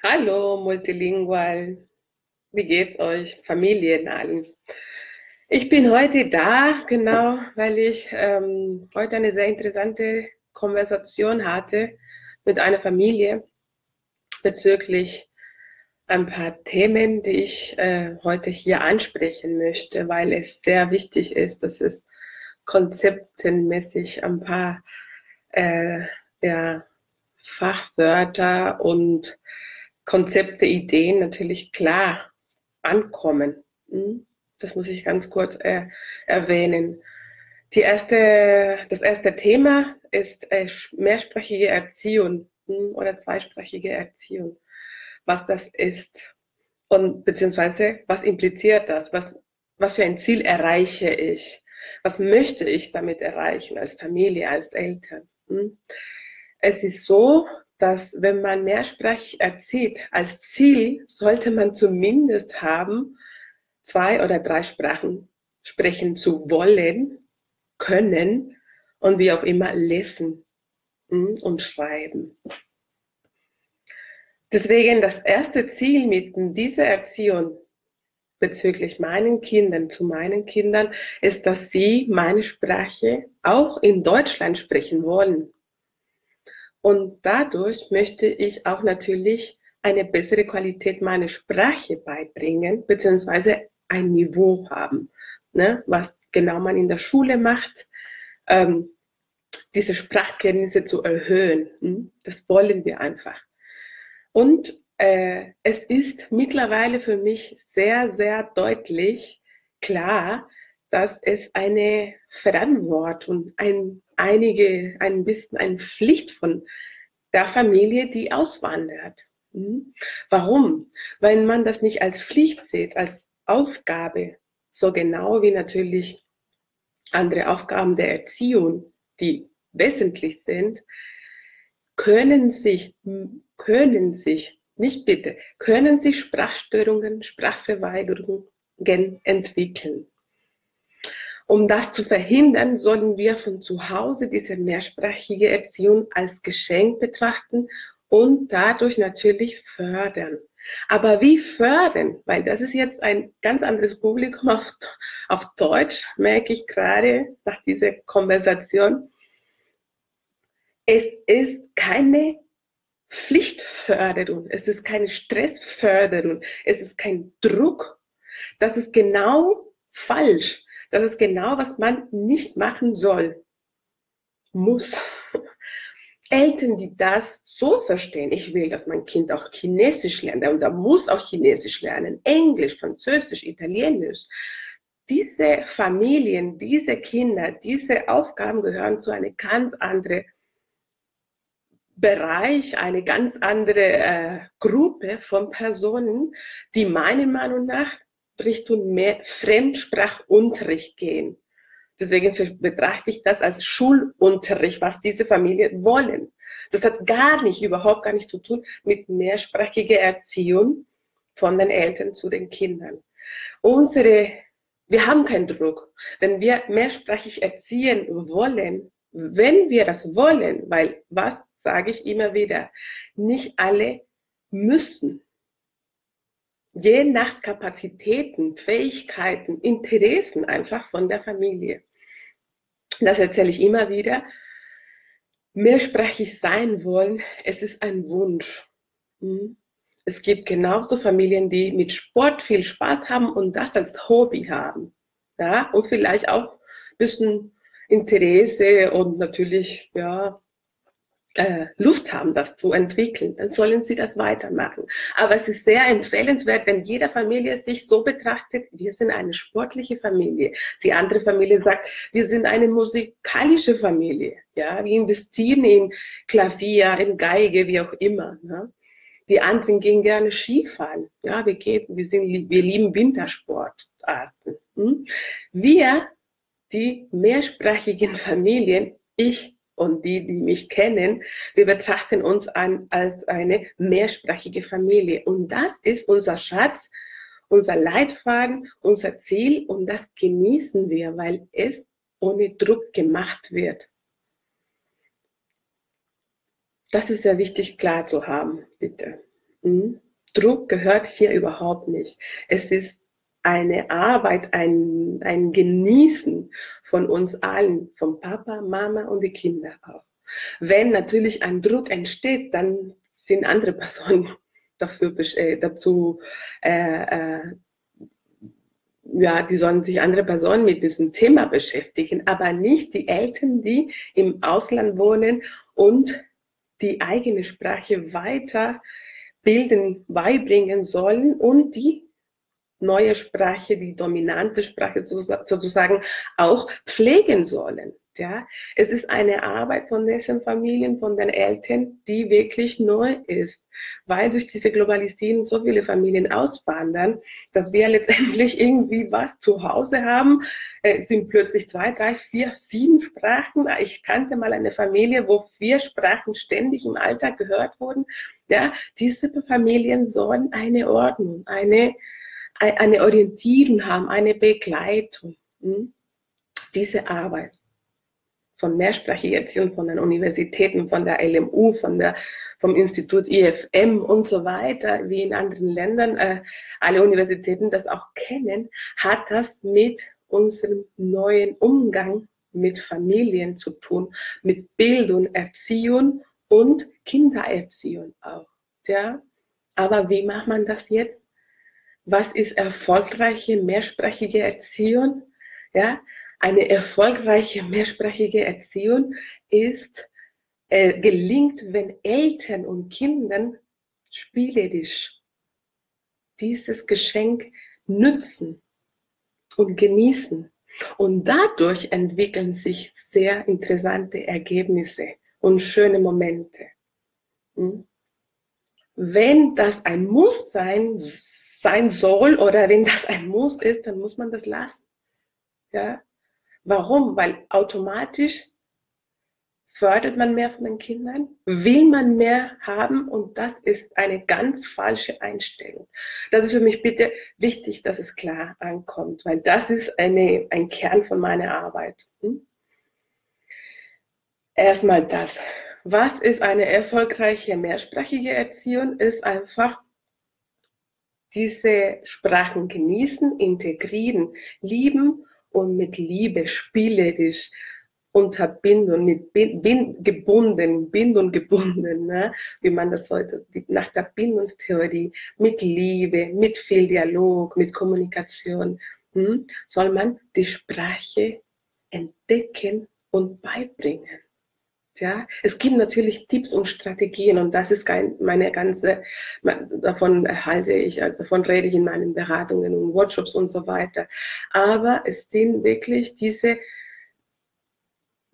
Hallo, multilingual. Wie geht's euch, Familien allen? Ich bin heute da, genau, weil ich ähm, heute eine sehr interessante Konversation hatte mit einer Familie bezüglich ein paar Themen, die ich äh, heute hier ansprechen möchte, weil es sehr wichtig ist, dass es konzeptenmäßig ein paar äh, ja, Fachwörter und Konzepte, Ideen natürlich klar ankommen. Hm? Das muss ich ganz kurz äh, erwähnen. Die erste, das erste Thema ist äh, mehrsprachige Erziehung hm, oder zweisprachige Erziehung. Was das ist und beziehungsweise was impliziert das? Was, was für ein Ziel erreiche ich? Was möchte ich damit erreichen als Familie, als Eltern? Hm? Es ist so, dass wenn man mehrsprachig erzieht, als Ziel sollte man zumindest haben, zwei oder drei Sprachen sprechen zu wollen, können und wie auch immer lesen hm, und schreiben. Deswegen das erste Ziel mit dieser Erziehung bezüglich meinen Kindern, zu meinen Kindern, ist, dass sie meine Sprache auch in Deutschland sprechen wollen. Und dadurch möchte ich auch natürlich eine bessere Qualität meiner Sprache beibringen, beziehungsweise ein Niveau haben, ne? was genau man in der Schule macht, ähm, diese Sprachkenntnisse zu erhöhen. Hm? Das wollen wir einfach. Und äh, es ist mittlerweile für mich sehr, sehr deutlich klar, dass es eine Verantwortung, ein, einige, ein bisschen eine Pflicht von der Familie, die auswandert. Hm? Warum? Weil man das nicht als Pflicht sieht, als Aufgabe, so genau wie natürlich andere Aufgaben der Erziehung, die wesentlich sind, können sich, können sich, nicht bitte, können sich Sprachstörungen, Sprachverweigerungen entwickeln. Um das zu verhindern, sollen wir von zu Hause diese mehrsprachige Erziehung als Geschenk betrachten und dadurch natürlich fördern. Aber wie fördern? Weil das ist jetzt ein ganz anderes Publikum auf, auf Deutsch, merke ich gerade nach dieser Konversation. Es ist keine Pflichtförderung, es ist keine Stressförderung, es ist kein Druck. Das ist genau falsch. Das ist genau, was man nicht machen soll, muss. Eltern, die das so verstehen, ich will, dass mein Kind auch Chinesisch lernt, und da muss auch Chinesisch lernen, Englisch, Französisch, Italienisch. Diese Familien, diese Kinder, diese Aufgaben gehören zu einem ganz anderen Bereich, eine ganz andere äh, Gruppe von Personen, die meiner Meinung nach Richtung mehr Fremdsprachunterricht gehen. Deswegen betrachte ich das als Schulunterricht, was diese Familien wollen. Das hat gar nicht, überhaupt gar nicht zu tun mit mehrsprachiger Erziehung von den Eltern zu den Kindern. Unsere, wir haben keinen Druck. Wenn wir mehrsprachig erziehen wollen, wenn wir das wollen, weil was sage ich immer wieder, nicht alle müssen je nach Kapazitäten, Fähigkeiten, Interessen einfach von der Familie. Das erzähle ich immer wieder. Mehrsprachig sein wollen, es ist ein Wunsch. Hm? Es gibt genauso Familien, die mit Sport viel Spaß haben und das als Hobby haben. Ja, und vielleicht auch ein bisschen Interesse und natürlich, ja, äh, Lust haben, das zu entwickeln, dann sollen sie das weitermachen. Aber es ist sehr empfehlenswert, wenn jede Familie sich so betrachtet, wir sind eine sportliche Familie. Die andere Familie sagt, wir sind eine musikalische Familie. Ja, wir investieren in Klavier, in Geige, wie auch immer. Ne? Die anderen gehen gerne Skifahren. Ja, wir gehen, wir sind, wir lieben Wintersportarten. Hm? Wir, die mehrsprachigen Familien, ich und die, die mich kennen, wir betrachten uns an, als eine mehrsprachige Familie. Und das ist unser Schatz, unser Leitfaden, unser Ziel und das genießen wir, weil es ohne Druck gemacht wird. Das ist sehr wichtig klar zu haben, bitte. Hm? Druck gehört hier überhaupt nicht. Es ist eine Arbeit, ein, ein Genießen von uns allen, vom Papa, Mama und die Kinder auch. Wenn natürlich ein Druck entsteht, dann sind andere Personen dafür, äh, dazu, äh, äh, ja, die sollen sich andere Personen mit diesem Thema beschäftigen, aber nicht die Eltern, die im Ausland wohnen und die eigene Sprache weiter bilden, beibringen sollen und die neue Sprache, die dominante Sprache sozusagen auch pflegen sollen. Ja, es ist eine Arbeit von diesen Familien, von den Eltern, die wirklich neu ist, weil durch diese Globalisierung so viele Familien auswandern, dass wir letztendlich irgendwie was zu Hause haben, äh, sind plötzlich zwei, drei, vier, sieben Sprachen. Ich kannte mal eine Familie, wo vier Sprachen ständig im Alltag gehört wurden. Ja, diese Familien sollen eine Ordnung, eine eine Orientierung haben, eine Begleitung. Hm? Diese Arbeit von mehrsprachiger Erziehung, von den Universitäten, von der LMU, von der, vom Institut IFM und so weiter, wie in anderen Ländern, äh, alle Universitäten das auch kennen, hat das mit unserem neuen Umgang mit Familien zu tun, mit Bildung, Erziehung und Kindererziehung auch. Ja? Aber wie macht man das jetzt? Was ist erfolgreiche mehrsprachige Erziehung? Ja, eine erfolgreiche mehrsprachige Erziehung ist, äh, gelingt, wenn Eltern und Kindern spielerisch dieses Geschenk nützen und genießen. Und dadurch entwickeln sich sehr interessante Ergebnisse und schöne Momente. Hm? Wenn das ein Muss sein sein soll oder wenn das ein Muss ist, dann muss man das lassen. Ja? Warum? Weil automatisch fördert man mehr von den Kindern, will man mehr haben und das ist eine ganz falsche Einstellung. Das ist für mich bitte wichtig, dass es klar ankommt, weil das ist eine, ein Kern von meiner Arbeit. Hm? Erstmal das. Was ist eine erfolgreiche mehrsprachige Erziehung? Ist einfach diese Sprachen genießen, integrieren, lieben und mit Liebe spielerisch unterbinden, mit bin, gebunden, Bindung gebunden, ne? wie man das heute nach der Bindungstheorie, mit Liebe, mit viel Dialog, mit Kommunikation, hm, soll man die Sprache entdecken und beibringen. Ja, es gibt natürlich Tipps und Strategien und das ist meine ganze, davon halte ich, also davon rede ich in meinen Beratungen und Workshops und so weiter. Aber es sind wirklich diese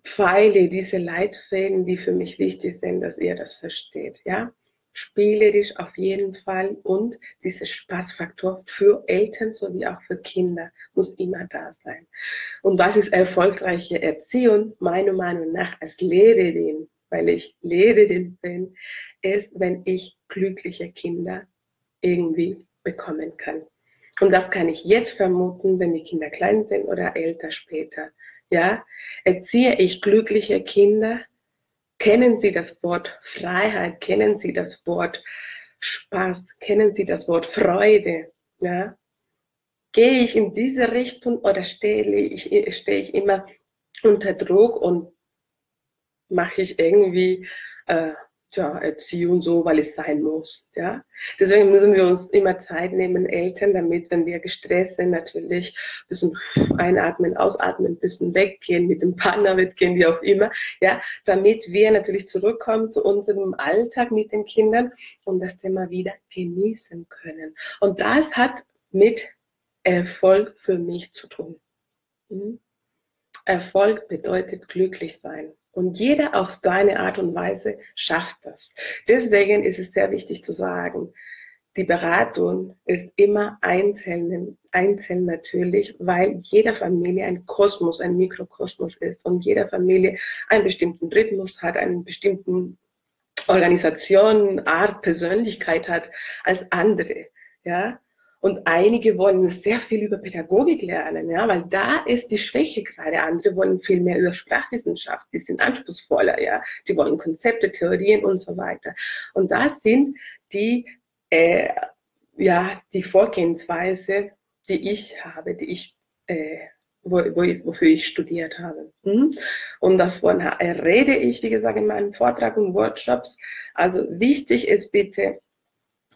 Pfeile, diese Leitfäden, die für mich wichtig sind, dass ihr das versteht, ja spielerisch auf jeden Fall und dieser Spaßfaktor für Eltern sowie auch für Kinder muss immer da sein. Und was ist erfolgreiche Erziehung? Meiner Meinung nach als Lehrerin, weil ich Lehrerin bin, ist, wenn ich glückliche Kinder irgendwie bekommen kann. Und das kann ich jetzt vermuten, wenn die Kinder klein sind oder älter später. Ja, erziehe ich glückliche Kinder, Kennen Sie das Wort Freiheit? Kennen Sie das Wort Spaß? Kennen Sie das Wort Freude? Ja? Gehe ich in diese Richtung oder stehe ich, stehe ich immer unter Druck und mache ich irgendwie äh, ja, Erziehung so, weil es sein muss. Ja? Deswegen müssen wir uns immer Zeit nehmen, Eltern, damit, wenn wir gestresst sind, natürlich ein bisschen einatmen, ausatmen, ein bisschen weggehen, mit dem Partner weggehen, wie auch immer, ja, damit wir natürlich zurückkommen zu unserem Alltag mit den Kindern und das Thema wieder genießen können. Und das hat mit Erfolg für mich zu tun. Mhm. Erfolg bedeutet glücklich sein. Und jeder auf seine Art und Weise schafft das. Deswegen ist es sehr wichtig zu sagen, die Beratung ist immer einzeln, einzeln natürlich, weil jeder Familie ein Kosmos, ein Mikrokosmos ist und jeder Familie einen bestimmten Rhythmus hat, einen bestimmten Organisation, Art, Persönlichkeit hat als andere. Ja, und einige wollen sehr viel über Pädagogik lernen, ja, weil da ist die Schwäche gerade. Andere wollen viel mehr über Sprachwissenschaft, die sind anspruchsvoller, ja. Die wollen Konzepte, Theorien und so weiter. Und da sind die äh, ja, die Vorgehensweise, die ich habe, die ich, äh, wo, wo, wofür ich studiert habe. Hm? Und davon rede ich, wie gesagt, in meinen Vortrag und Workshops. Also wichtig ist bitte,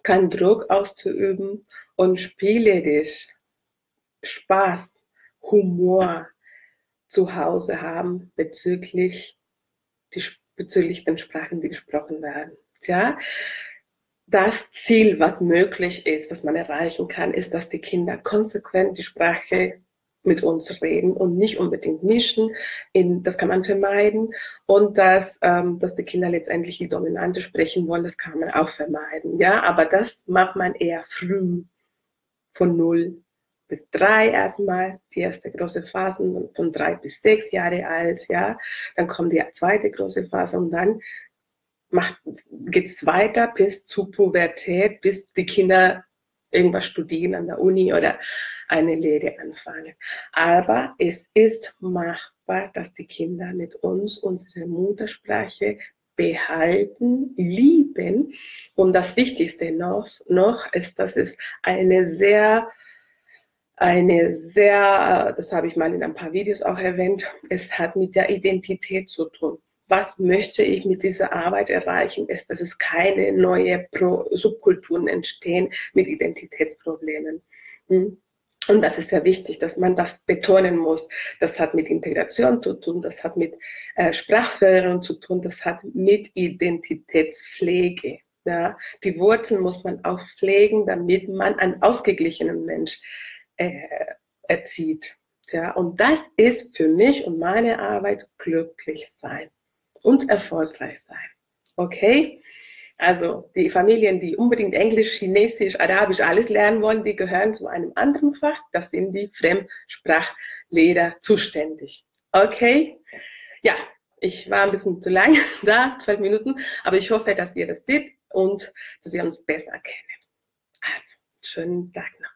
keinen Druck auszuüben und spielerisch Spaß, Humor zu Hause haben bezüglich, die, bezüglich den Sprachen, die gesprochen werden. Ja, das Ziel, was möglich ist, was man erreichen kann, ist, dass die Kinder konsequent die Sprache mit uns reden und nicht unbedingt mischen. In, das kann man vermeiden. Und dass, ähm, dass die Kinder letztendlich die Dominante sprechen wollen, das kann man auch vermeiden. Ja, aber das macht man eher früh von null bis drei erstmal, die erste große Phase von drei bis sechs Jahre alt, ja. Dann kommt die zweite große Phase und dann macht, geht's weiter bis zu Pubertät, bis die Kinder irgendwas studieren an der Uni oder eine Lehre anfangen. Aber es ist machbar, dass die Kinder mit uns unsere Muttersprache behalten, lieben. Und das Wichtigste noch, noch ist, dass es eine sehr eine sehr, das habe ich mal in ein paar Videos auch erwähnt, es hat mit der Identität zu tun. Was möchte ich mit dieser Arbeit erreichen, ist, dass es keine neue Pro Subkulturen entstehen mit Identitätsproblemen. Hm? Und das ist sehr wichtig, dass man das betonen muss. Das hat mit Integration zu tun, das hat mit äh, Sprachförderung zu tun, das hat mit Identitätspflege. Ja? Die Wurzeln muss man auch pflegen, damit man einen ausgeglichenen Mensch äh, erzieht. Ja, und das ist für mich und meine Arbeit glücklich sein und erfolgreich sein. Okay? Also die Familien, die unbedingt Englisch, Chinesisch, Arabisch alles lernen wollen, die gehören zu einem anderen Fach. Das sind die Fremdsprachlehrer zuständig. Okay? Ja, ich war ein bisschen zu lang da, zwölf Minuten, aber ich hoffe, dass ihr das seht und dass ihr uns besser kennt. Also, schönen Tag noch.